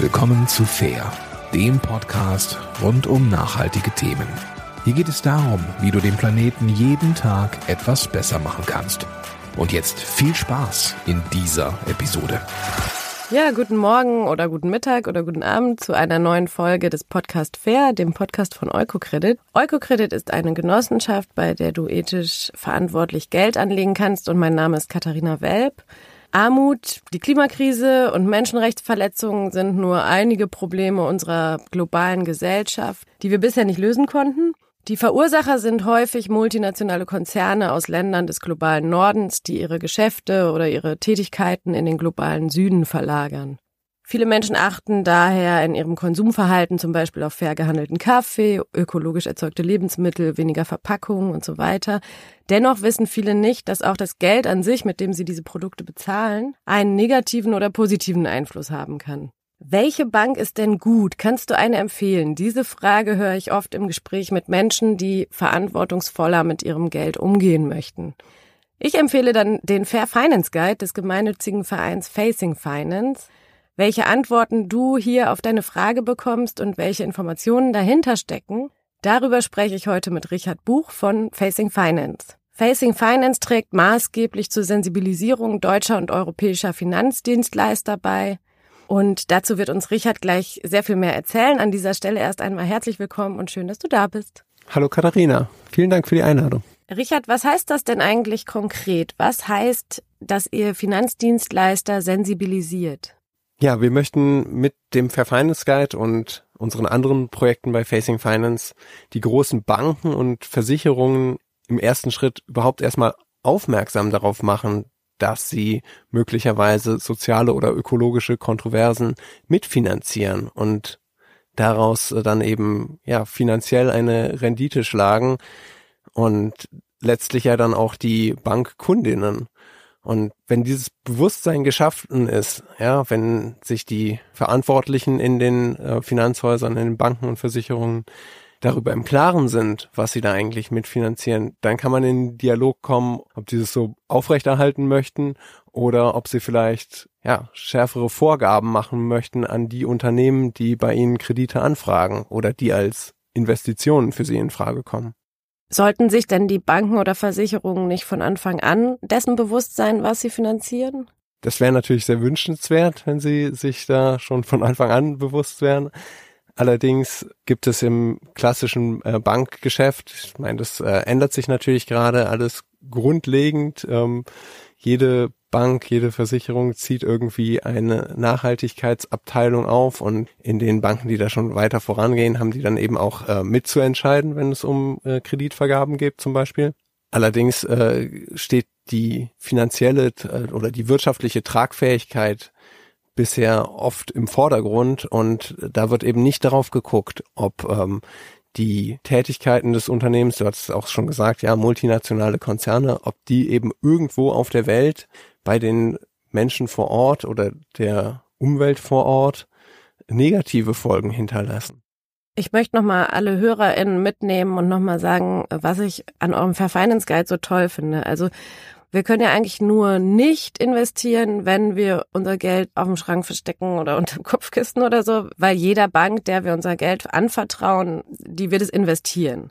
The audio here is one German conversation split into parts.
Willkommen zu Fair, dem Podcast rund um nachhaltige Themen. Hier geht es darum, wie du den Planeten jeden Tag etwas besser machen kannst. Und jetzt viel Spaß in dieser Episode. Ja, guten Morgen oder guten Mittag oder guten Abend zu einer neuen Folge des Podcast Fair, dem Podcast von Eukocredit. Eukocredit ist eine Genossenschaft, bei der du ethisch verantwortlich Geld anlegen kannst und mein Name ist Katharina Welp. Armut, die Klimakrise und Menschenrechtsverletzungen sind nur einige Probleme unserer globalen Gesellschaft, die wir bisher nicht lösen konnten. Die Verursacher sind häufig multinationale Konzerne aus Ländern des globalen Nordens, die ihre Geschäfte oder ihre Tätigkeiten in den globalen Süden verlagern. Viele Menschen achten daher in ihrem Konsumverhalten zum Beispiel auf fair gehandelten Kaffee, ökologisch erzeugte Lebensmittel, weniger Verpackungen und so weiter. Dennoch wissen viele nicht, dass auch das Geld an sich, mit dem sie diese Produkte bezahlen, einen negativen oder positiven Einfluss haben kann. Welche Bank ist denn gut? Kannst du eine empfehlen? Diese Frage höre ich oft im Gespräch mit Menschen, die verantwortungsvoller mit ihrem Geld umgehen möchten. Ich empfehle dann den Fair Finance Guide des gemeinnützigen Vereins Facing Finance welche Antworten du hier auf deine Frage bekommst und welche Informationen dahinter stecken, darüber spreche ich heute mit Richard Buch von Facing Finance. Facing Finance trägt maßgeblich zur Sensibilisierung deutscher und europäischer Finanzdienstleister bei. Und dazu wird uns Richard gleich sehr viel mehr erzählen. An dieser Stelle erst einmal herzlich willkommen und schön, dass du da bist. Hallo Katharina, vielen Dank für die Einladung. Richard, was heißt das denn eigentlich konkret? Was heißt, dass ihr Finanzdienstleister sensibilisiert? Ja, wir möchten mit dem Fair Finance Guide und unseren anderen Projekten bei Facing Finance die großen Banken und Versicherungen im ersten Schritt überhaupt erstmal aufmerksam darauf machen, dass sie möglicherweise soziale oder ökologische Kontroversen mitfinanzieren und daraus dann eben ja finanziell eine Rendite schlagen und letztlich ja dann auch die Bankkundinnen und wenn dieses Bewusstsein geschaffen ist, ja, wenn sich die Verantwortlichen in den äh, Finanzhäusern, in den Banken und Versicherungen darüber im Klaren sind, was sie da eigentlich mitfinanzieren, dann kann man in den Dialog kommen, ob sie es so aufrechterhalten möchten oder ob sie vielleicht ja, schärfere Vorgaben machen möchten an die Unternehmen, die bei ihnen Kredite anfragen oder die als Investitionen für sie in Frage kommen. Sollten sich denn die Banken oder Versicherungen nicht von Anfang an dessen bewusst sein, was sie finanzieren? Das wäre natürlich sehr wünschenswert, wenn sie sich da schon von Anfang an bewusst wären. Allerdings gibt es im klassischen äh, Bankgeschäft, ich meine, das äh, ändert sich natürlich gerade alles grundlegend. Ähm, jede Bank, jede Versicherung zieht irgendwie eine Nachhaltigkeitsabteilung auf und in den Banken, die da schon weiter vorangehen, haben die dann eben auch äh, mitzuentscheiden, wenn es um äh, Kreditvergaben geht zum Beispiel. Allerdings äh, steht die finanzielle äh, oder die wirtschaftliche Tragfähigkeit bisher oft im Vordergrund und da wird eben nicht darauf geguckt, ob ähm, die Tätigkeiten des Unternehmens, du hast es auch schon gesagt, ja, multinationale Konzerne, ob die eben irgendwo auf der Welt bei den Menschen vor Ort oder der Umwelt vor Ort negative Folgen hinterlassen. Ich möchte nochmal alle HörerInnen mitnehmen und nochmal sagen, was ich an eurem Fair Finance Guide so toll finde. Also wir können ja eigentlich nur nicht investieren, wenn wir unser Geld auf dem Schrank verstecken oder unter dem Kopfkissen oder so, weil jeder Bank, der wir unser Geld anvertrauen, die wird es investieren.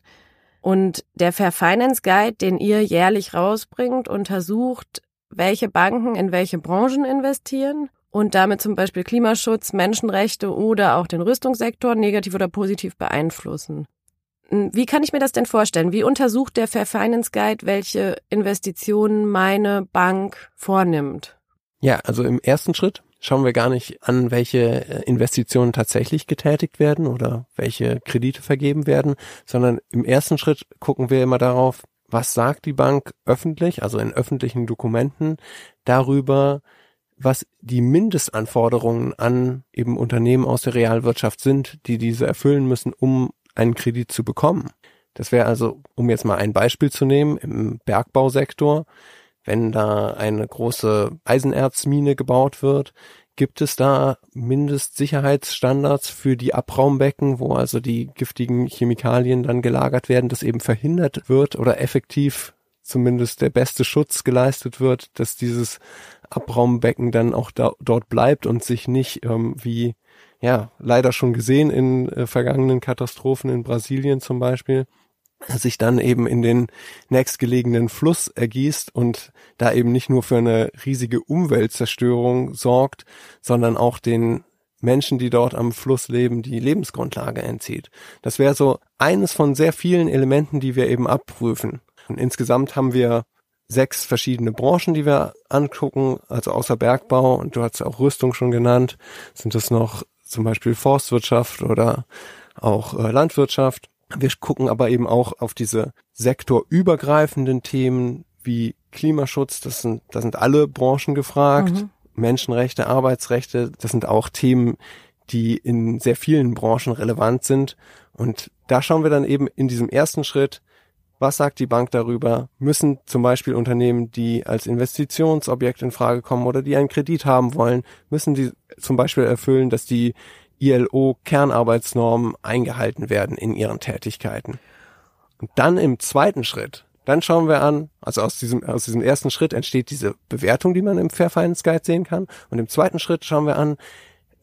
Und der Fair Finance Guide, den ihr jährlich rausbringt, untersucht, welche Banken in welche Branchen investieren und damit zum Beispiel Klimaschutz, Menschenrechte oder auch den Rüstungssektor negativ oder positiv beeinflussen. Hm, wie kann ich mir das denn vorstellen? Wie untersucht der Fair Finance Guide, welche Investitionen meine Bank vornimmt? Ja, also im ersten Schritt schauen wir gar nicht an, welche äh, Investitionen tatsächlich getätigt werden oder welche Kredite vergeben werden, sondern im ersten Schritt gucken wir immer darauf, was sagt die Bank öffentlich, also in öffentlichen Dokumenten, darüber, was die Mindestanforderungen an eben Unternehmen aus der Realwirtschaft sind, die diese erfüllen müssen, um einen Kredit zu bekommen. Das wäre also, um jetzt mal ein Beispiel zu nehmen, im Bergbausektor, wenn da eine große Eisenerzmine gebaut wird, Gibt es da Mindestsicherheitsstandards für die Abraumbecken, wo also die giftigen Chemikalien dann gelagert werden, dass eben verhindert wird oder effektiv zumindest der beste Schutz geleistet wird, dass dieses Abraumbecken dann auch da, dort bleibt und sich nicht ähm, wie ja leider schon gesehen in äh, vergangenen Katastrophen in Brasilien zum Beispiel, sich dann eben in den nächstgelegenen Fluss ergießt und da eben nicht nur für eine riesige Umweltzerstörung sorgt, sondern auch den Menschen, die dort am Fluss leben, die Lebensgrundlage entzieht. Das wäre so eines von sehr vielen Elementen, die wir eben abprüfen. Und insgesamt haben wir sechs verschiedene Branchen, die wir angucken, also außer Bergbau und du hast auch Rüstung schon genannt, sind es noch zum Beispiel Forstwirtschaft oder auch äh, Landwirtschaft. Wir gucken aber eben auch auf diese sektorübergreifenden Themen wie Klimaschutz, das sind, da sind alle Branchen gefragt. Mhm. Menschenrechte, Arbeitsrechte, das sind auch Themen, die in sehr vielen Branchen relevant sind. Und da schauen wir dann eben in diesem ersten Schritt, was sagt die Bank darüber? Müssen zum Beispiel Unternehmen, die als Investitionsobjekt in Frage kommen oder die einen Kredit haben wollen, müssen die zum Beispiel erfüllen, dass die ILO-Kernarbeitsnormen eingehalten werden in ihren Tätigkeiten. Und dann im zweiten Schritt, dann schauen wir an, also aus diesem, aus diesem ersten Schritt entsteht diese Bewertung, die man im Fair Finance Guide sehen kann. Und im zweiten Schritt schauen wir an,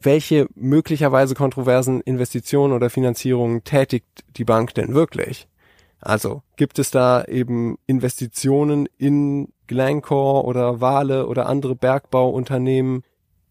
welche möglicherweise kontroversen Investitionen oder Finanzierungen tätigt die Bank denn wirklich? Also gibt es da eben Investitionen in Glencore oder Wale oder andere Bergbauunternehmen,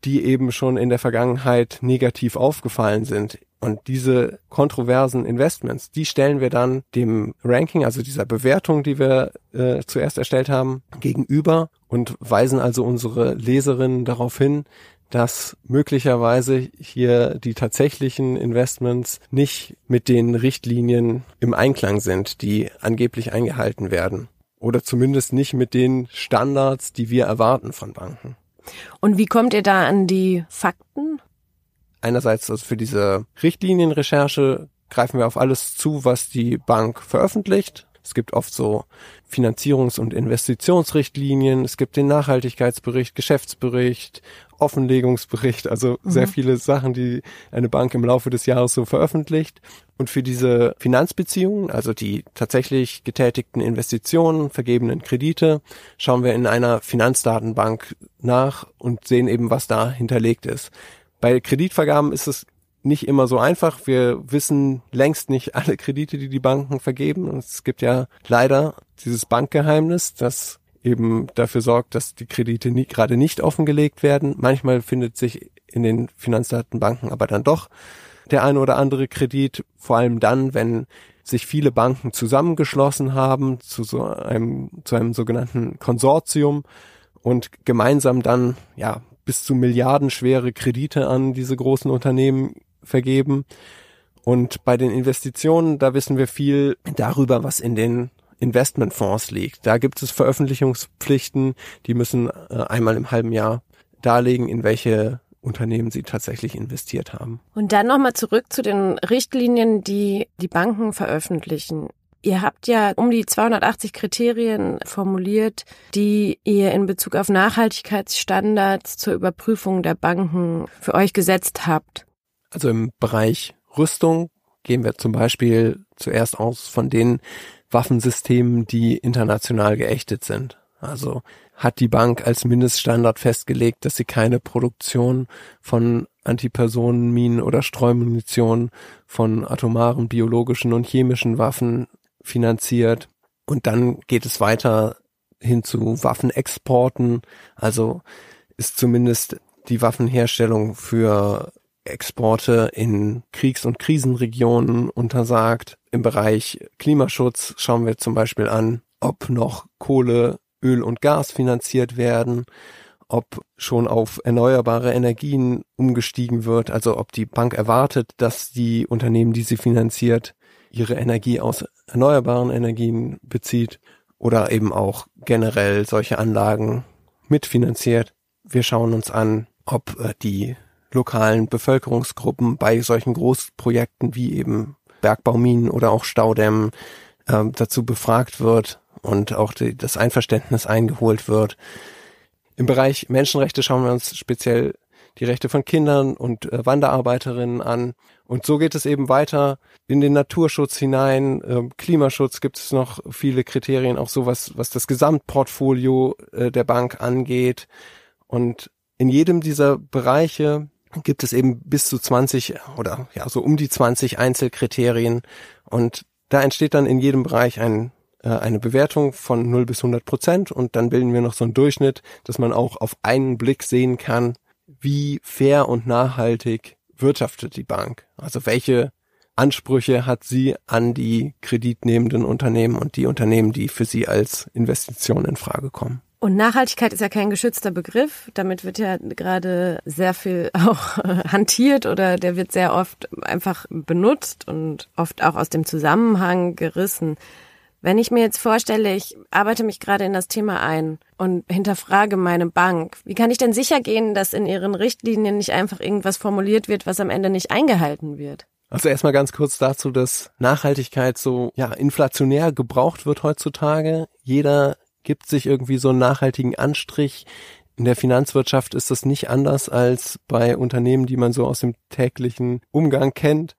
die eben schon in der Vergangenheit negativ aufgefallen sind. Und diese kontroversen Investments, die stellen wir dann dem Ranking, also dieser Bewertung, die wir äh, zuerst erstellt haben, gegenüber und weisen also unsere Leserinnen darauf hin, dass möglicherweise hier die tatsächlichen Investments nicht mit den Richtlinien im Einklang sind, die angeblich eingehalten werden. Oder zumindest nicht mit den Standards, die wir erwarten von Banken. Und wie kommt ihr da an die Fakten? Einerseits also für diese Richtlinienrecherche greifen wir auf alles zu, was die Bank veröffentlicht. Es gibt oft so Finanzierungs- und Investitionsrichtlinien. Es gibt den Nachhaltigkeitsbericht, Geschäftsbericht, Offenlegungsbericht, also mhm. sehr viele Sachen, die eine Bank im Laufe des Jahres so veröffentlicht. Und für diese Finanzbeziehungen, also die tatsächlich getätigten Investitionen, vergebenen Kredite, schauen wir in einer Finanzdatenbank nach und sehen eben, was da hinterlegt ist. Bei Kreditvergaben ist es nicht immer so einfach. Wir wissen längst nicht alle Kredite, die die Banken vergeben. Und es gibt ja leider dieses Bankgeheimnis, das eben dafür sorgt, dass die Kredite nie, gerade nicht offengelegt werden. Manchmal findet sich in den Finanzdatenbanken aber dann doch der eine oder andere Kredit, vor allem dann, wenn sich viele Banken zusammengeschlossen haben zu so einem, zu einem sogenannten Konsortium und gemeinsam dann, ja, bis zu milliardenschwere Kredite an diese großen Unternehmen vergeben. Und bei den Investitionen, da wissen wir viel darüber, was in den Investmentfonds liegt. Da gibt es Veröffentlichungspflichten, die müssen äh, einmal im halben Jahr darlegen, in welche Unternehmen sie tatsächlich investiert haben. Und dann nochmal zurück zu den Richtlinien, die die Banken veröffentlichen. Ihr habt ja um die 280 Kriterien formuliert, die ihr in Bezug auf Nachhaltigkeitsstandards zur Überprüfung der Banken für euch gesetzt habt. Also im Bereich Rüstung gehen wir zum Beispiel zuerst aus von den Waffensystemen, die international geächtet sind. Also hat die Bank als Mindeststandard festgelegt, dass sie keine Produktion von Antipersonenminen oder Streumunition von atomaren, biologischen und chemischen Waffen finanziert. Und dann geht es weiter hin zu Waffenexporten. Also ist zumindest die Waffenherstellung für Exporte in Kriegs- und Krisenregionen untersagt. Im Bereich Klimaschutz schauen wir zum Beispiel an, ob noch Kohle, Öl und Gas finanziert werden, ob schon auf erneuerbare Energien umgestiegen wird, also ob die Bank erwartet, dass die Unternehmen, die sie finanziert, ihre Energie aus erneuerbaren Energien bezieht oder eben auch generell solche Anlagen mitfinanziert. Wir schauen uns an, ob äh, die lokalen Bevölkerungsgruppen bei solchen Großprojekten wie eben Bergbauminen oder auch Staudämmen äh, dazu befragt wird und auch die, das Einverständnis eingeholt wird. Im Bereich Menschenrechte schauen wir uns speziell die Rechte von Kindern und äh, Wanderarbeiterinnen an. Und so geht es eben weiter in den Naturschutz hinein. Äh, Klimaschutz gibt es noch viele Kriterien, auch sowas, was das Gesamtportfolio äh, der Bank angeht. Und in jedem dieser Bereiche gibt es eben bis zu 20 oder ja so um die 20 Einzelkriterien und da entsteht dann in jedem Bereich ein, äh, eine Bewertung von 0 bis 100 Prozent und dann bilden wir noch so einen Durchschnitt, dass man auch auf einen Blick sehen kann, wie fair und nachhaltig wirtschaftet die Bank. Also welche Ansprüche hat sie an die kreditnehmenden Unternehmen und die Unternehmen, die für sie als Investition in Frage kommen. Und Nachhaltigkeit ist ja kein geschützter Begriff. Damit wird ja gerade sehr viel auch hantiert oder der wird sehr oft einfach benutzt und oft auch aus dem Zusammenhang gerissen. Wenn ich mir jetzt vorstelle, ich arbeite mich gerade in das Thema ein und hinterfrage meine Bank, wie kann ich denn sicher gehen, dass in ihren Richtlinien nicht einfach irgendwas formuliert wird, was am Ende nicht eingehalten wird? Also erstmal ganz kurz dazu, dass Nachhaltigkeit so ja inflationär gebraucht wird heutzutage. Jeder gibt sich irgendwie so einen nachhaltigen Anstrich. In der Finanzwirtschaft ist das nicht anders als bei Unternehmen, die man so aus dem täglichen Umgang kennt.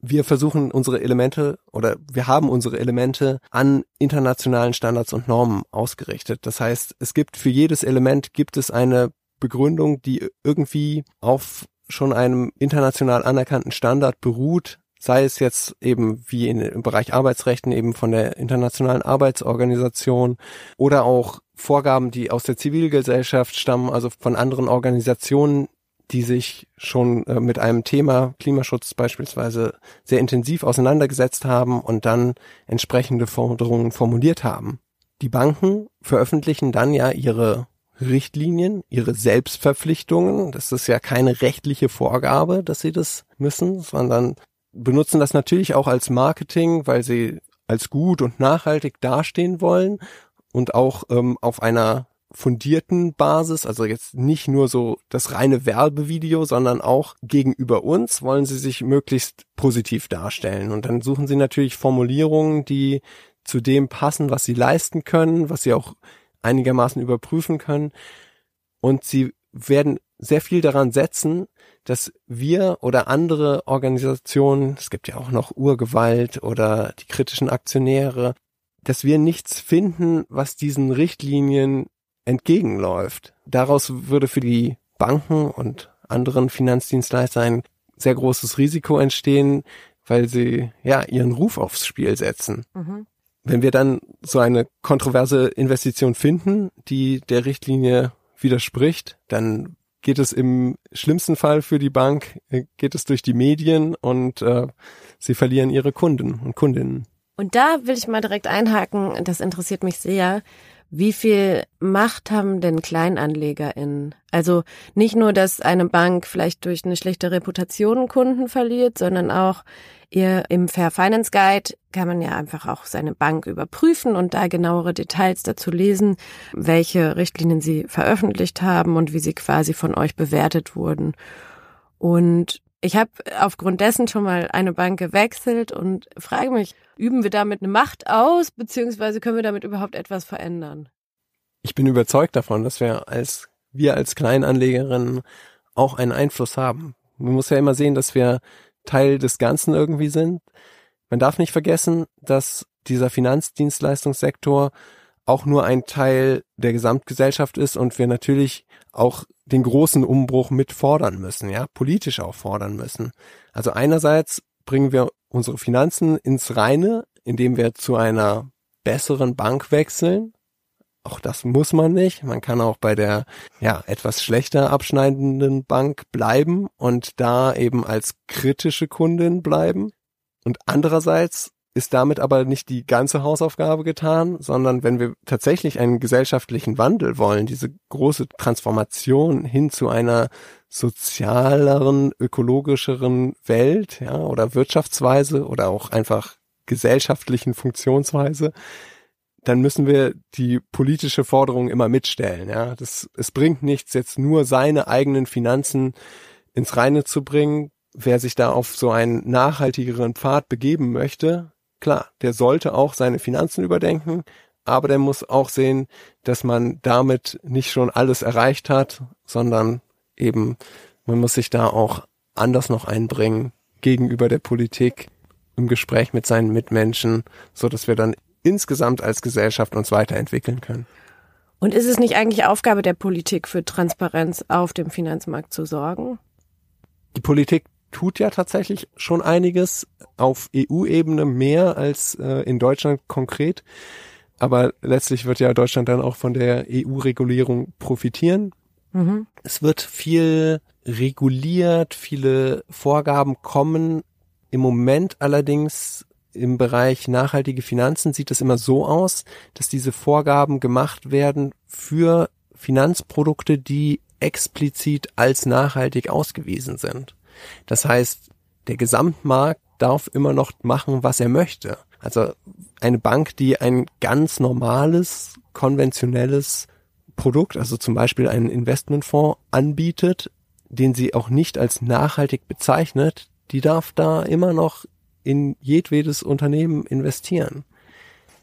Wir versuchen unsere Elemente oder wir haben unsere Elemente an internationalen Standards und Normen ausgerichtet. Das heißt, es gibt für jedes Element gibt es eine Begründung, die irgendwie auf schon einem international anerkannten Standard beruht, sei es jetzt eben wie in, im Bereich Arbeitsrechten eben von der Internationalen Arbeitsorganisation oder auch Vorgaben, die aus der Zivilgesellschaft stammen, also von anderen Organisationen, die sich schon äh, mit einem Thema Klimaschutz beispielsweise sehr intensiv auseinandergesetzt haben und dann entsprechende Forderungen formuliert haben. Die Banken veröffentlichen dann ja ihre Richtlinien, ihre Selbstverpflichtungen. Das ist ja keine rechtliche Vorgabe, dass sie das müssen, sondern benutzen das natürlich auch als Marketing, weil sie als gut und nachhaltig dastehen wollen und auch ähm, auf einer fundierten Basis, also jetzt nicht nur so das reine Werbevideo, sondern auch gegenüber uns wollen sie sich möglichst positiv darstellen. Und dann suchen sie natürlich Formulierungen, die zu dem passen, was sie leisten können, was sie auch einigermaßen überprüfen können. Und sie werden sehr viel daran setzen, dass wir oder andere Organisationen, es gibt ja auch noch Urgewalt oder die kritischen Aktionäre, dass wir nichts finden, was diesen Richtlinien entgegenläuft. Daraus würde für die Banken und anderen Finanzdienstleister ein sehr großes Risiko entstehen, weil sie ja ihren Ruf aufs Spiel setzen. Mhm. Wenn wir dann so eine kontroverse Investition finden, die der Richtlinie widerspricht, dann geht es im schlimmsten Fall für die Bank, äh, geht es durch die Medien und äh, sie verlieren ihre Kunden und Kundinnen. Und da will ich mal direkt einhaken, das interessiert mich sehr. Wie viel Macht haben denn KleinanlegerInnen? Also nicht nur, dass eine Bank vielleicht durch eine schlechte Reputation Kunden verliert, sondern auch ihr im Fair Finance Guide kann man ja einfach auch seine Bank überprüfen und da genauere Details dazu lesen, welche Richtlinien sie veröffentlicht haben und wie sie quasi von euch bewertet wurden. Und ich habe aufgrund dessen schon mal eine Bank gewechselt und frage mich, üben wir damit eine Macht aus, beziehungsweise können wir damit überhaupt etwas verändern? Ich bin überzeugt davon, dass wir als, wir als Kleinanlegerinnen auch einen Einfluss haben. Man muss ja immer sehen, dass wir Teil des Ganzen irgendwie sind. Man darf nicht vergessen, dass dieser Finanzdienstleistungssektor auch nur ein Teil der Gesamtgesellschaft ist und wir natürlich auch den großen Umbruch mit fordern müssen, ja, politisch auch fordern müssen. Also einerseits bringen wir unsere Finanzen ins Reine, indem wir zu einer besseren Bank wechseln. Auch das muss man nicht. Man kann auch bei der, ja, etwas schlechter abschneidenden Bank bleiben und da eben als kritische Kundin bleiben. Und andererseits ist damit aber nicht die ganze Hausaufgabe getan, sondern wenn wir tatsächlich einen gesellschaftlichen Wandel wollen, diese große Transformation hin zu einer sozialeren, ökologischeren Welt, ja, oder Wirtschaftsweise oder auch einfach gesellschaftlichen Funktionsweise, dann müssen wir die politische Forderung immer mitstellen, ja. Das, es bringt nichts, jetzt nur seine eigenen Finanzen ins Reine zu bringen. Wer sich da auf so einen nachhaltigeren Pfad begeben möchte, Klar, der sollte auch seine Finanzen überdenken, aber der muss auch sehen, dass man damit nicht schon alles erreicht hat, sondern eben man muss sich da auch anders noch einbringen gegenüber der Politik im Gespräch mit seinen Mitmenschen, so dass wir dann insgesamt als Gesellschaft uns weiterentwickeln können. Und ist es nicht eigentlich Aufgabe der Politik für Transparenz auf dem Finanzmarkt zu sorgen? Die Politik tut ja tatsächlich schon einiges auf EU-Ebene mehr als äh, in Deutschland konkret. Aber letztlich wird ja Deutschland dann auch von der EU-Regulierung profitieren. Mhm. Es wird viel reguliert, viele Vorgaben kommen. Im Moment allerdings im Bereich nachhaltige Finanzen sieht es immer so aus, dass diese Vorgaben gemacht werden für Finanzprodukte, die explizit als nachhaltig ausgewiesen sind. Das heißt, der Gesamtmarkt darf immer noch machen, was er möchte. Also eine Bank, die ein ganz normales, konventionelles Produkt, also zum Beispiel einen Investmentfonds anbietet, den sie auch nicht als nachhaltig bezeichnet, die darf da immer noch in jedwedes Unternehmen investieren.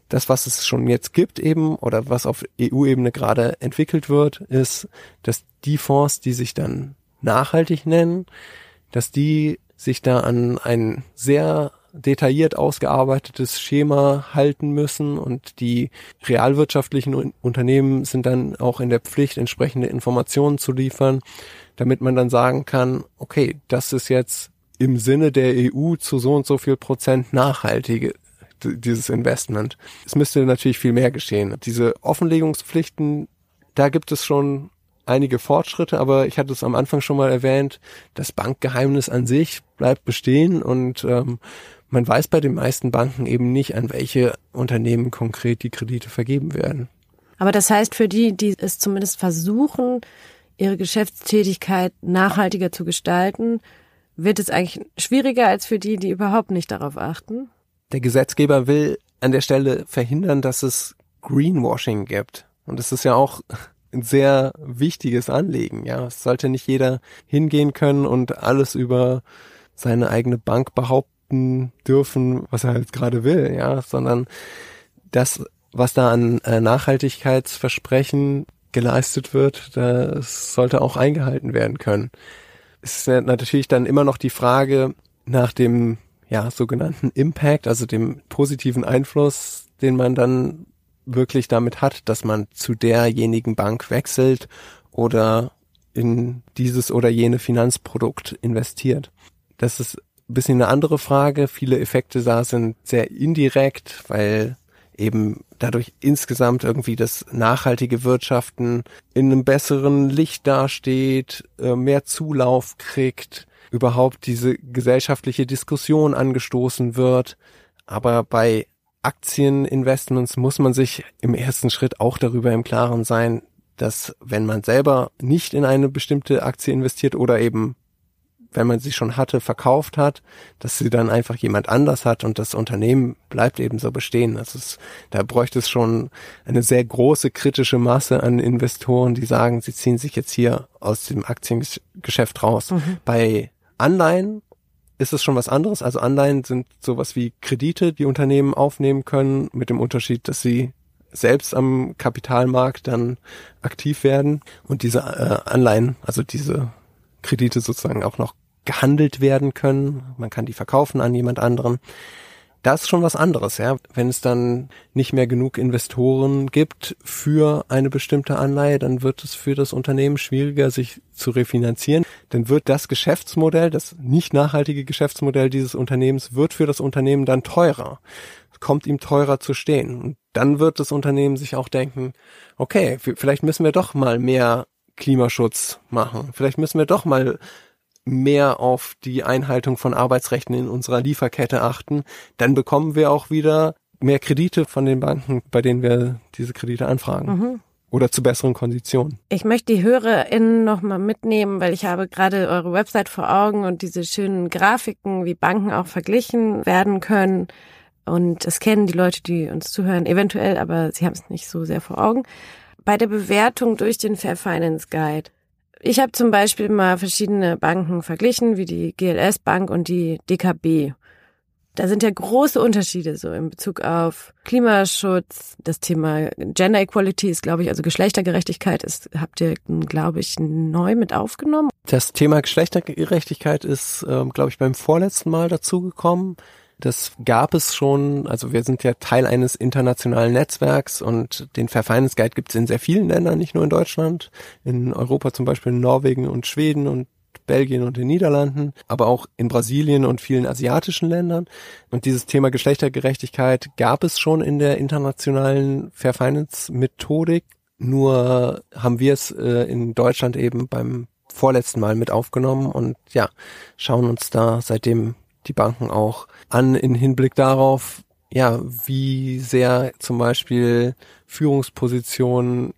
Das, was es schon jetzt gibt eben oder was auf EU-Ebene gerade entwickelt wird, ist, dass die Fonds, die sich dann nachhaltig nennen, dass die sich da an ein sehr detailliert ausgearbeitetes Schema halten müssen und die realwirtschaftlichen Unternehmen sind dann auch in der Pflicht, entsprechende Informationen zu liefern, damit man dann sagen kann, okay, das ist jetzt im Sinne der EU zu so und so viel Prozent nachhaltige dieses Investment. Es müsste natürlich viel mehr geschehen. Diese Offenlegungspflichten, da gibt es schon einige Fortschritte, aber ich hatte es am Anfang schon mal erwähnt, das Bankgeheimnis an sich bleibt bestehen und ähm, man weiß bei den meisten Banken eben nicht, an welche Unternehmen konkret die Kredite vergeben werden. Aber das heißt, für die, die es zumindest versuchen, ihre Geschäftstätigkeit nachhaltiger zu gestalten, wird es eigentlich schwieriger als für die, die überhaupt nicht darauf achten? Der Gesetzgeber will an der Stelle verhindern, dass es Greenwashing gibt. Und das ist ja auch ein sehr wichtiges Anliegen. Ja, es sollte nicht jeder hingehen können und alles über seine eigene Bank behaupten dürfen, was er halt gerade will, ja, sondern das, was da an äh, Nachhaltigkeitsversprechen geleistet wird, das sollte auch eingehalten werden können. Es ist natürlich dann immer noch die Frage nach dem ja, sogenannten Impact, also dem positiven Einfluss, den man dann wirklich damit hat, dass man zu derjenigen Bank wechselt oder in dieses oder jene Finanzprodukt investiert. Das ist ein bisschen eine andere Frage. Viele Effekte da sind sehr indirekt, weil eben dadurch insgesamt irgendwie das nachhaltige Wirtschaften in einem besseren Licht dasteht, äh, mehr Zulauf kriegt, überhaupt diese gesellschaftliche Diskussion angestoßen wird. Aber bei Aktieninvestments muss man sich im ersten Schritt auch darüber im Klaren sein, dass wenn man selber nicht in eine bestimmte Aktie investiert oder eben wenn man sie schon hatte, verkauft hat, dass sie dann einfach jemand anders hat und das Unternehmen bleibt eben so bestehen. Das ist, da bräuchte es schon eine sehr große kritische Masse an Investoren, die sagen, sie ziehen sich jetzt hier aus dem Aktiengeschäft raus. Mhm. Bei Anleihen ist es schon was anderes. Also Anleihen sind sowas wie Kredite, die Unternehmen aufnehmen können, mit dem Unterschied, dass sie selbst am Kapitalmarkt dann aktiv werden und diese äh, Anleihen, also diese Kredite sozusagen auch noch gehandelt werden können. Man kann die verkaufen an jemand anderen. Das ist schon was anderes, ja. Wenn es dann nicht mehr genug Investoren gibt für eine bestimmte Anleihe, dann wird es für das Unternehmen schwieriger, sich zu refinanzieren. Dann wird das Geschäftsmodell, das nicht nachhaltige Geschäftsmodell dieses Unternehmens, wird für das Unternehmen dann teurer. Kommt ihm teurer zu stehen. Und dann wird das Unternehmen sich auch denken, okay, vielleicht müssen wir doch mal mehr Klimaschutz machen. Vielleicht müssen wir doch mal mehr auf die Einhaltung von Arbeitsrechten in unserer Lieferkette achten, dann bekommen wir auch wieder mehr Kredite von den Banken, bei denen wir diese Kredite anfragen. Mhm. Oder zu besseren Konditionen. Ich möchte die HörerInnen nochmal mitnehmen, weil ich habe gerade eure Website vor Augen und diese schönen Grafiken, wie Banken auch verglichen werden können. Und das kennen die Leute, die uns zuhören, eventuell, aber sie haben es nicht so sehr vor Augen. Bei der Bewertung durch den Fair Finance Guide ich habe zum Beispiel mal verschiedene Banken verglichen, wie die GLS Bank und die DKB. Da sind ja große Unterschiede so in Bezug auf Klimaschutz. Das Thema Gender Equality ist, glaube ich, also Geschlechtergerechtigkeit ist, habt ihr, glaube ich, neu mit aufgenommen. Das Thema Geschlechtergerechtigkeit ist, ähm, glaube ich, beim vorletzten Mal dazugekommen. Das gab es schon, also wir sind ja Teil eines internationalen Netzwerks und den Fair Guide gibt es in sehr vielen Ländern, nicht nur in Deutschland, in Europa zum Beispiel in Norwegen und Schweden und Belgien und den Niederlanden, aber auch in Brasilien und vielen asiatischen Ländern. Und dieses Thema Geschlechtergerechtigkeit gab es schon in der internationalen Fair Finance Methodik. Nur haben wir es äh, in Deutschland eben beim vorletzten Mal mit aufgenommen und ja, schauen uns da seitdem die Banken auch an in Hinblick darauf, ja, wie sehr zum Beispiel Führungspositionen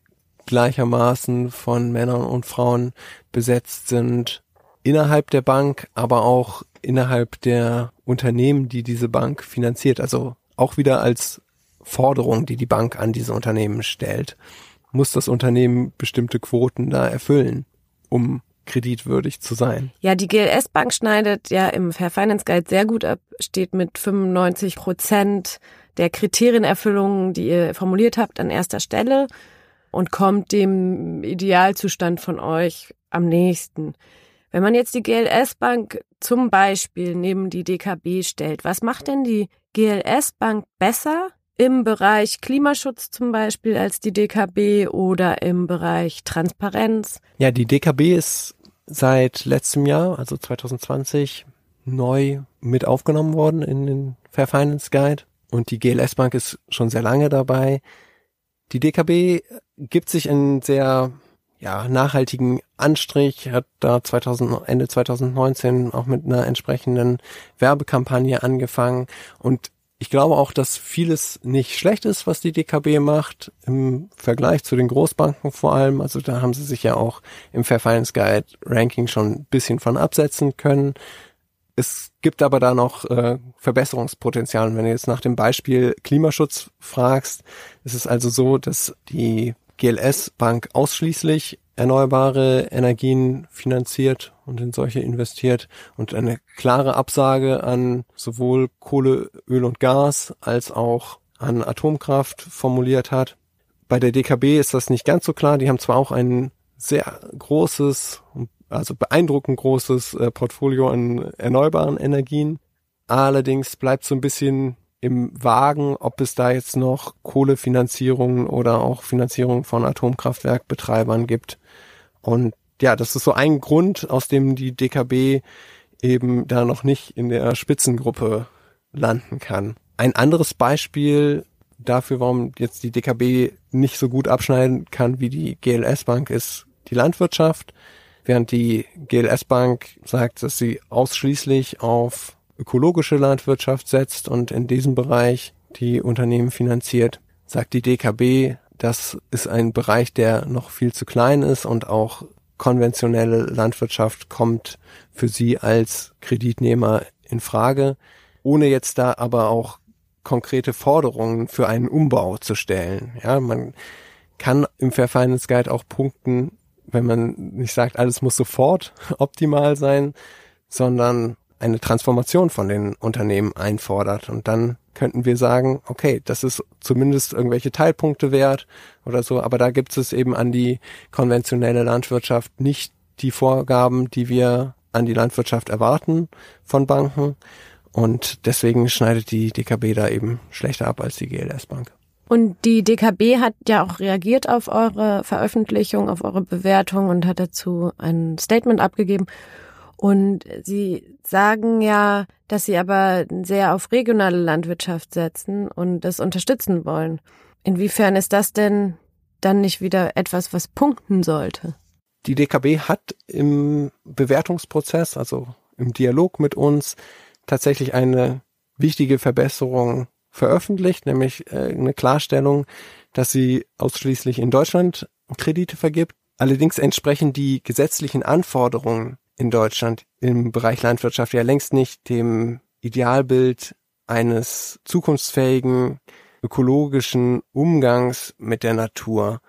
gleichermaßen von Männern und Frauen besetzt sind innerhalb der Bank, aber auch innerhalb der Unternehmen, die diese Bank finanziert. Also auch wieder als Forderung, die die Bank an diese Unternehmen stellt, muss das Unternehmen bestimmte Quoten da erfüllen, um kreditwürdig zu sein. Ja, die GLS Bank schneidet ja im Fair Finance Guide sehr gut ab, steht mit 95 Prozent der Kriterienerfüllungen, die ihr formuliert habt, an erster Stelle und kommt dem Idealzustand von euch am nächsten. Wenn man jetzt die GLS Bank zum Beispiel neben die DKB stellt, was macht denn die GLS Bank besser im Bereich Klimaschutz zum Beispiel als die DKB oder im Bereich Transparenz? Ja, die DKB ist seit letztem Jahr, also 2020, neu mit aufgenommen worden in den Fair Finance Guide und die GLS Bank ist schon sehr lange dabei. Die DKB gibt sich einen sehr ja, nachhaltigen Anstrich, hat da 2000, Ende 2019 auch mit einer entsprechenden Werbekampagne angefangen und ich glaube auch, dass vieles nicht schlecht ist, was die DKB macht, im Vergleich zu den Großbanken vor allem. Also da haben sie sich ja auch im Fair Finance Guide Ranking schon ein bisschen von absetzen können. Es gibt aber da noch äh, Verbesserungspotenzial. Und wenn du jetzt nach dem Beispiel Klimaschutz fragst, ist es also so, dass die GLS Bank ausschließlich erneuerbare Energien finanziert und in solche investiert und eine klare Absage an sowohl Kohle, Öl und Gas als auch an Atomkraft formuliert hat. Bei der DKB ist das nicht ganz so klar. Die haben zwar auch ein sehr großes also beeindruckend großes äh, Portfolio an erneuerbaren Energien. Allerdings bleibt so ein bisschen im Wagen, ob es da jetzt noch Kohlefinanzierungen oder auch Finanzierung von Atomkraftwerkbetreibern gibt. Und ja, das ist so ein Grund, aus dem die DKB eben da noch nicht in der Spitzengruppe landen kann. Ein anderes Beispiel dafür, warum jetzt die DKB nicht so gut abschneiden kann wie die GLS Bank, ist die Landwirtschaft während die GLS Bank sagt, dass sie ausschließlich auf ökologische Landwirtschaft setzt und in diesem Bereich die Unternehmen finanziert, sagt die DKB, das ist ein Bereich, der noch viel zu klein ist und auch konventionelle Landwirtschaft kommt für sie als Kreditnehmer in Frage, ohne jetzt da aber auch konkrete Forderungen für einen Umbau zu stellen. Ja, man kann im Fair Finance Guide auch punkten, wenn man nicht sagt, alles muss sofort optimal sein, sondern eine Transformation von den Unternehmen einfordert. Und dann könnten wir sagen, okay, das ist zumindest irgendwelche Teilpunkte wert oder so, aber da gibt es eben an die konventionelle Landwirtschaft nicht die Vorgaben, die wir an die Landwirtschaft erwarten von Banken. Und deswegen schneidet die DKB da eben schlechter ab als die GLS Bank. Und die DKB hat ja auch reagiert auf eure Veröffentlichung, auf eure Bewertung und hat dazu ein Statement abgegeben. Und sie sagen ja, dass sie aber sehr auf regionale Landwirtschaft setzen und das unterstützen wollen. Inwiefern ist das denn dann nicht wieder etwas, was punkten sollte? Die DKB hat im Bewertungsprozess, also im Dialog mit uns, tatsächlich eine wichtige Verbesserung veröffentlicht, nämlich äh, eine Klarstellung, dass sie ausschließlich in Deutschland Kredite vergibt. Allerdings entsprechen die gesetzlichen Anforderungen in Deutschland im Bereich Landwirtschaft ja längst nicht dem Idealbild eines zukunftsfähigen ökologischen Umgangs mit der Natur.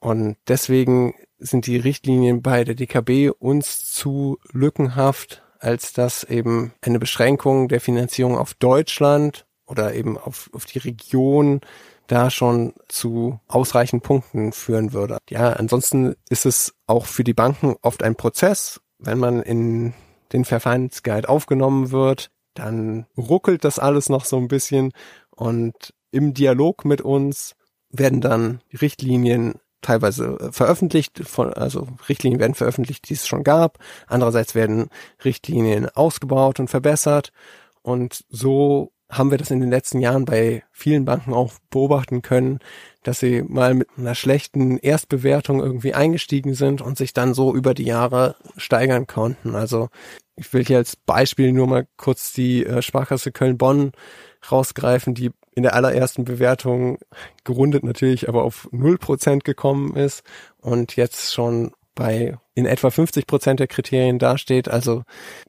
Und deswegen sind die Richtlinien bei der DKB uns zu lückenhaft, als dass eben eine Beschränkung der Finanzierung auf Deutschland oder eben auf, auf die Region da schon zu ausreichend Punkten führen würde. Ja, ansonsten ist es auch für die Banken oft ein Prozess. Wenn man in den Verfeindsguide aufgenommen wird, dann ruckelt das alles noch so ein bisschen und im Dialog mit uns werden dann Richtlinien teilweise äh, veröffentlicht, von, also Richtlinien werden veröffentlicht, die es schon gab. Andererseits werden Richtlinien ausgebaut und verbessert. Und so haben wir das in den letzten Jahren bei vielen Banken auch beobachten können, dass sie mal mit einer schlechten Erstbewertung irgendwie eingestiegen sind und sich dann so über die Jahre steigern konnten. Also ich will hier als Beispiel nur mal kurz die äh, Sparkasse Köln-Bonn rausgreifen, die in der allerersten Bewertung gerundet natürlich aber auf 0% gekommen ist und jetzt schon bei in etwa 50 Prozent der Kriterien dasteht, also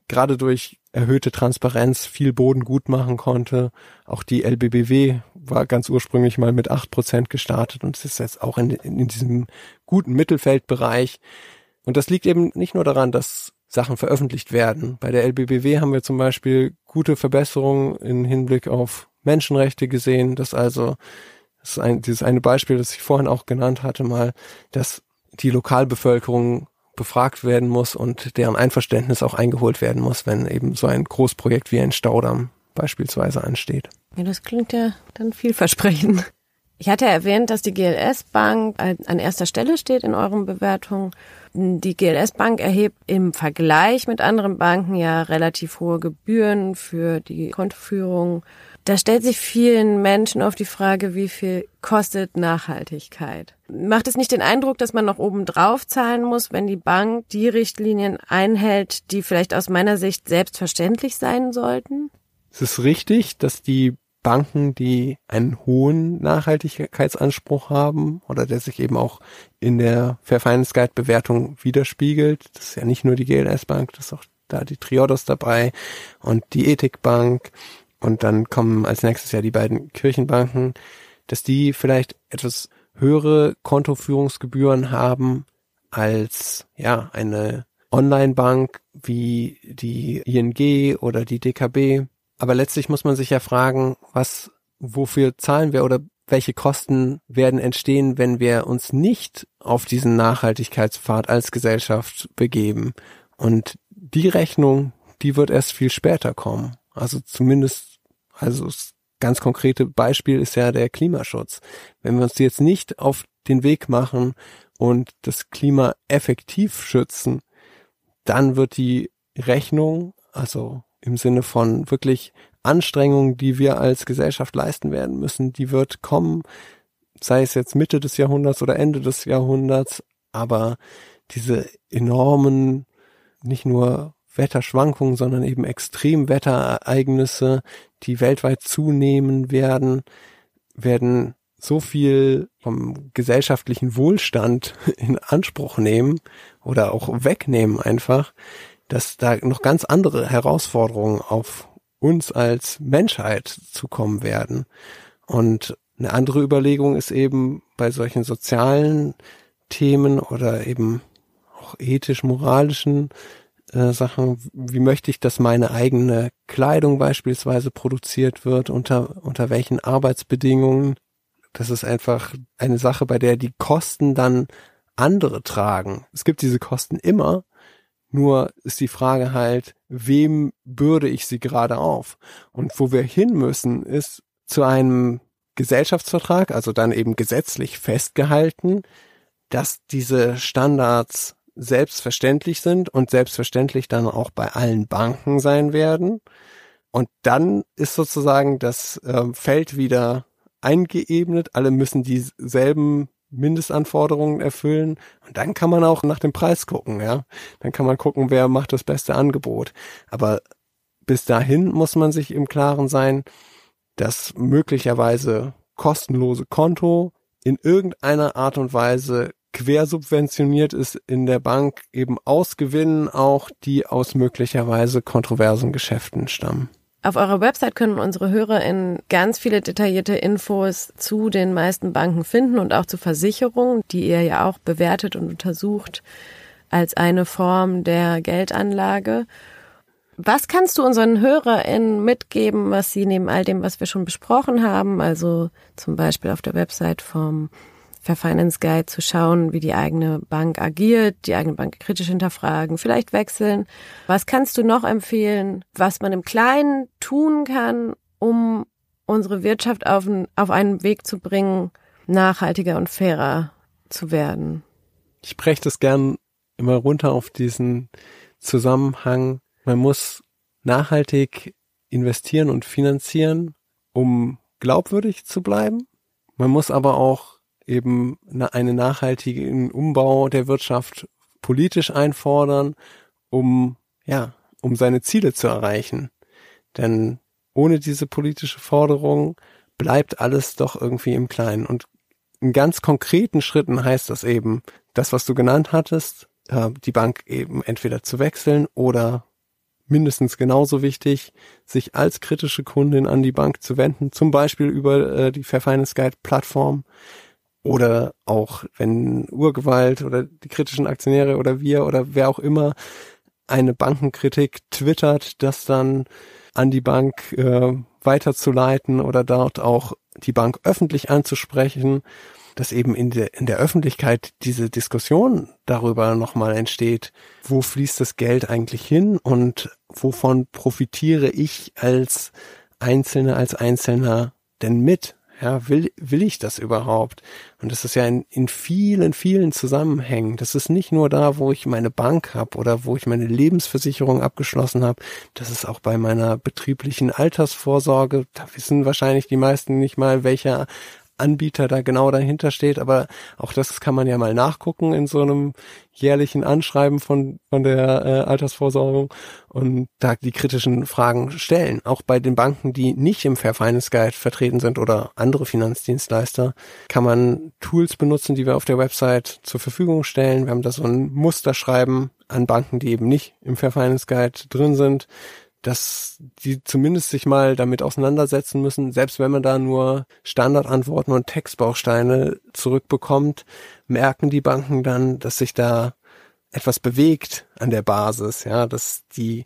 gerade durch erhöhte Transparenz viel Boden gut machen konnte. Auch die LBBW war ganz ursprünglich mal mit 8 Prozent gestartet und es ist jetzt auch in, in diesem guten Mittelfeldbereich. Und das liegt eben nicht nur daran, dass Sachen veröffentlicht werden. Bei der LBBW haben wir zum Beispiel gute Verbesserungen in Hinblick auf Menschenrechte gesehen, dass also das ist ein, dieses eine Beispiel, das ich vorhin auch genannt hatte, mal, dass die Lokalbevölkerung befragt werden muss und deren Einverständnis auch eingeholt werden muss, wenn eben so ein Großprojekt wie ein Staudamm beispielsweise ansteht. Ja, das klingt ja dann vielversprechend. Ich hatte erwähnt, dass die GLS Bank an erster Stelle steht in euren Bewertungen. Die GLS Bank erhebt im Vergleich mit anderen Banken ja relativ hohe Gebühren für die Kontoführung. Da stellt sich vielen Menschen auf die Frage, wie viel kostet Nachhaltigkeit? Macht es nicht den Eindruck, dass man noch oben drauf zahlen muss, wenn die Bank die Richtlinien einhält, die vielleicht aus meiner Sicht selbstverständlich sein sollten? Es ist richtig, dass die Banken, die einen hohen Nachhaltigkeitsanspruch haben oder der sich eben auch in der Fair Finance Guide Bewertung widerspiegelt. Das ist ja nicht nur die GLS Bank, das ist auch da die Triodos dabei und die Ethikbank und dann kommen als nächstes ja die beiden Kirchenbanken, dass die vielleicht etwas höhere Kontoführungsgebühren haben als ja eine Online-Bank wie die ING oder die DKB aber letztlich muss man sich ja fragen, was, wofür zahlen wir oder welche Kosten werden entstehen, wenn wir uns nicht auf diesen Nachhaltigkeitspfad als Gesellschaft begeben. Und die Rechnung, die wird erst viel später kommen. Also zumindest, also das ganz konkrete Beispiel ist ja der Klimaschutz. Wenn wir uns jetzt nicht auf den Weg machen und das Klima effektiv schützen, dann wird die Rechnung, also im Sinne von wirklich Anstrengungen, die wir als Gesellschaft leisten werden müssen, die wird kommen, sei es jetzt Mitte des Jahrhunderts oder Ende des Jahrhunderts, aber diese enormen, nicht nur Wetterschwankungen, sondern eben Extremwetterereignisse, die weltweit zunehmen werden, werden so viel vom gesellschaftlichen Wohlstand in Anspruch nehmen oder auch wegnehmen einfach, dass da noch ganz andere Herausforderungen auf uns als Menschheit zukommen werden. Und eine andere Überlegung ist eben bei solchen sozialen Themen oder eben auch ethisch-moralischen äh, Sachen, wie möchte ich, dass meine eigene Kleidung beispielsweise produziert wird, unter, unter welchen Arbeitsbedingungen. Das ist einfach eine Sache, bei der die Kosten dann andere tragen. Es gibt diese Kosten immer, nur ist die Frage halt, wem bürde ich sie gerade auf? Und wo wir hin müssen, ist zu einem Gesellschaftsvertrag, also dann eben gesetzlich festgehalten, dass diese Standards selbstverständlich sind und selbstverständlich dann auch bei allen Banken sein werden. Und dann ist sozusagen das äh, Feld wieder eingeebnet. Alle müssen dieselben Mindestanforderungen erfüllen. Und dann kann man auch nach dem Preis gucken, ja. Dann kann man gucken, wer macht das beste Angebot. Aber bis dahin muss man sich im Klaren sein, dass möglicherweise kostenlose Konto in irgendeiner Art und Weise quersubventioniert ist in der Bank eben aus Gewinnen auch, die aus möglicherweise kontroversen Geschäften stammen. Auf eurer Website können unsere HörerInnen ganz viele detaillierte Infos zu den meisten Banken finden und auch zu Versicherungen, die ihr ja auch bewertet und untersucht als eine Form der Geldanlage. Was kannst du unseren HörerInnen mitgeben, was sie neben all dem, was wir schon besprochen haben, also zum Beispiel auf der Website vom Fair Finance Guide zu schauen, wie die eigene Bank agiert, die eigene Bank kritisch hinterfragen, vielleicht wechseln. Was kannst du noch empfehlen, was man im Kleinen tun kann, um unsere Wirtschaft auf, auf einen Weg zu bringen, nachhaltiger und fairer zu werden? Ich breche das gern immer runter auf diesen Zusammenhang. Man muss nachhaltig investieren und finanzieren, um glaubwürdig zu bleiben. Man muss aber auch eben einen nachhaltigen Umbau der Wirtschaft politisch einfordern, um, ja, um seine Ziele zu erreichen. Denn ohne diese politische Forderung bleibt alles doch irgendwie im Kleinen. Und in ganz konkreten Schritten heißt das eben, das, was du genannt hattest, äh, die Bank eben entweder zu wechseln oder mindestens genauso wichtig, sich als kritische Kundin an die Bank zu wenden, zum Beispiel über äh, die Fair Finance Guide Plattform oder auch wenn Urgewalt oder die kritischen Aktionäre oder wir oder wer auch immer eine Bankenkritik twittert, das dann an die Bank äh, weiterzuleiten oder dort auch die Bank öffentlich anzusprechen, dass eben in der, in der Öffentlichkeit diese Diskussion darüber nochmal entsteht, wo fließt das Geld eigentlich hin und wovon profitiere ich als Einzelne, als Einzelner denn mit? Ja, will, will ich das überhaupt? Und das ist ja in, in vielen, vielen Zusammenhängen. Das ist nicht nur da, wo ich meine Bank habe oder wo ich meine Lebensversicherung abgeschlossen habe. Das ist auch bei meiner betrieblichen Altersvorsorge. Da wissen wahrscheinlich die meisten nicht mal, welcher Anbieter da genau dahinter steht, aber auch das kann man ja mal nachgucken in so einem jährlichen Anschreiben von, von der äh, Altersvorsorgung und da die kritischen Fragen stellen. Auch bei den Banken, die nicht im Fair Finance Guide vertreten sind oder andere Finanzdienstleister, kann man Tools benutzen, die wir auf der Website zur Verfügung stellen. Wir haben da so ein Musterschreiben an Banken, die eben nicht im Fair Finance Guide drin sind, dass die zumindest sich mal damit auseinandersetzen müssen, selbst wenn man da nur Standardantworten und Textbausteine zurückbekommt, merken die Banken dann, dass sich da etwas bewegt an der Basis, ja, dass die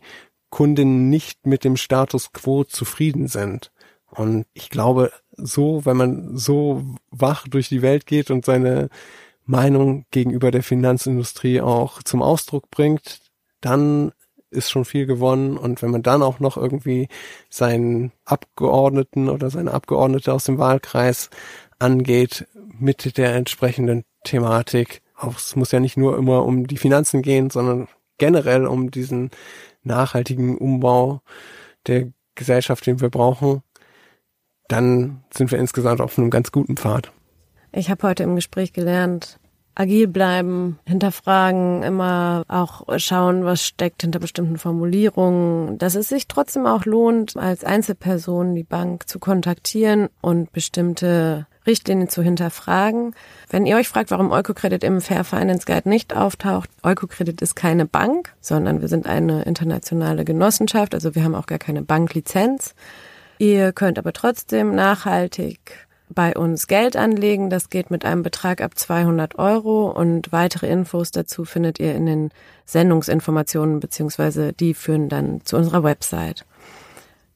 Kundinnen nicht mit dem Status quo zufrieden sind. Und ich glaube, so, wenn man so wach durch die Welt geht und seine Meinung gegenüber der Finanzindustrie auch zum Ausdruck bringt, dann ist schon viel gewonnen. Und wenn man dann auch noch irgendwie seinen Abgeordneten oder seine Abgeordnete aus dem Wahlkreis angeht mit der entsprechenden Thematik, auch es muss ja nicht nur immer um die Finanzen gehen, sondern generell um diesen nachhaltigen Umbau der Gesellschaft, den wir brauchen, dann sind wir insgesamt auf einem ganz guten Pfad. Ich habe heute im Gespräch gelernt, agil bleiben, hinterfragen, immer auch schauen, was steckt hinter bestimmten Formulierungen, dass es sich trotzdem auch lohnt, als Einzelperson die Bank zu kontaktieren und bestimmte Richtlinien zu hinterfragen. Wenn ihr euch fragt, warum Eukocredit im Fair Finance Guide nicht auftaucht, Eukocredit ist keine Bank, sondern wir sind eine internationale Genossenschaft, also wir haben auch gar keine Banklizenz. Ihr könnt aber trotzdem nachhaltig bei uns Geld anlegen. Das geht mit einem Betrag ab 200 Euro und weitere Infos dazu findet ihr in den Sendungsinformationen beziehungsweise die führen dann zu unserer Website.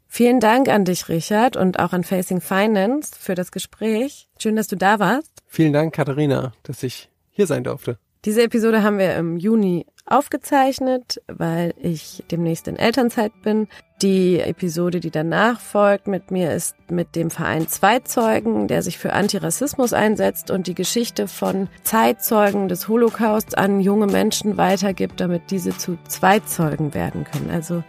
Vielen Dank an dich, Richard, und auch an Facing Finance für das Gespräch. Schön, dass du da warst. Vielen Dank, Katharina, dass ich hier sein durfte. Diese Episode haben wir im Juni aufgezeichnet, weil ich demnächst in Elternzeit bin. Die Episode, die danach folgt mit mir, ist mit dem Verein Zeitzeugen, der sich für Antirassismus einsetzt und die Geschichte von Zeitzeugen des Holocausts an junge Menschen weitergibt, damit diese zu Zweitzeugen werden können. Also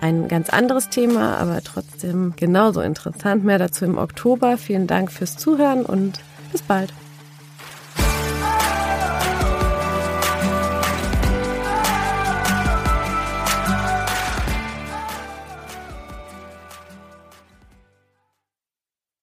ein ganz anderes Thema, aber trotzdem genauso interessant. Mehr dazu im Oktober. Vielen Dank fürs Zuhören und bis bald.